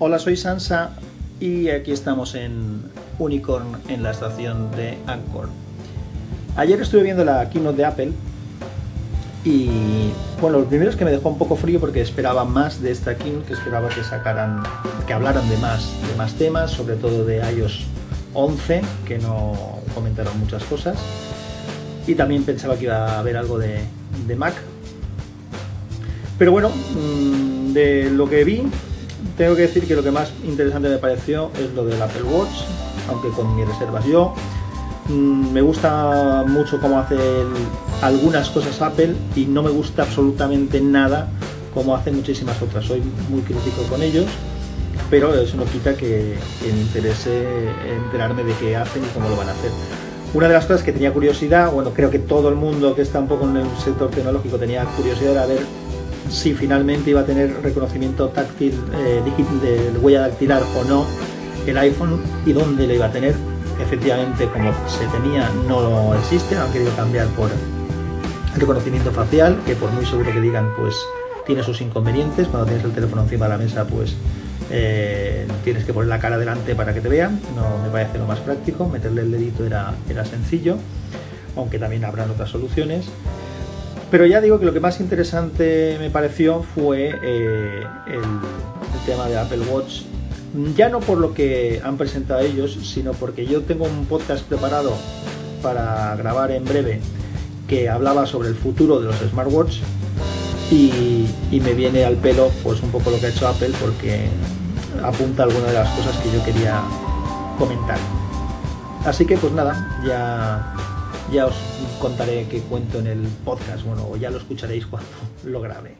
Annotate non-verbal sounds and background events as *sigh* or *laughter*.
Hola, soy Sansa y aquí estamos en Unicorn en la estación de Anchor. Ayer estuve viendo la keynote de Apple y bueno, lo primero es que me dejó un poco frío porque esperaba más de esta keynote, que esperaba que sacaran, que hablaran de más, de más temas, sobre todo de iOS 11, que no comentaron muchas cosas. Y también pensaba que iba a haber algo de, de Mac. Pero bueno, mm, de lo que vi, tengo que decir que lo que más interesante me pareció es lo del Apple Watch, aunque con mis reservas yo. Mm, me gusta mucho cómo hacen algunas cosas Apple y no me gusta absolutamente nada como hacen muchísimas otras. Soy muy crítico con ellos, pero eso no quita que, que me interese enterarme de qué hacen y cómo lo van a hacer. Una de las cosas que tenía curiosidad, bueno, creo que todo el mundo que está un poco en el sector tecnológico tenía curiosidad era ver si finalmente iba a tener reconocimiento táctil eh, de huella dactilar o no el iPhone y dónde lo iba a tener. Efectivamente, como se tenía, no existe, han querido cambiar por reconocimiento facial, que por muy seguro que digan, pues tiene sus inconvenientes. Cuando tienes el teléfono encima de la mesa, pues eh, tienes que poner la cara delante para que te vean. No me parece lo más práctico. Meterle el dedito era, era sencillo, aunque también habrán otras soluciones. Pero ya digo que lo que más interesante me pareció fue eh, el, tema de Apple Watch. Ya no por lo que han presentado ellos, sino porque yo tengo un podcast preparado para grabar en breve que hablaba sobre el futuro de los smartwatch y, y me viene al pelo pues un poco lo que ha hecho Apple porque apunta algunas de las cosas que yo quería comentar. Así que pues nada, ya ya os contaré qué cuento en el podcast, bueno, o ya lo escucharéis cuando *laughs* lo grabe.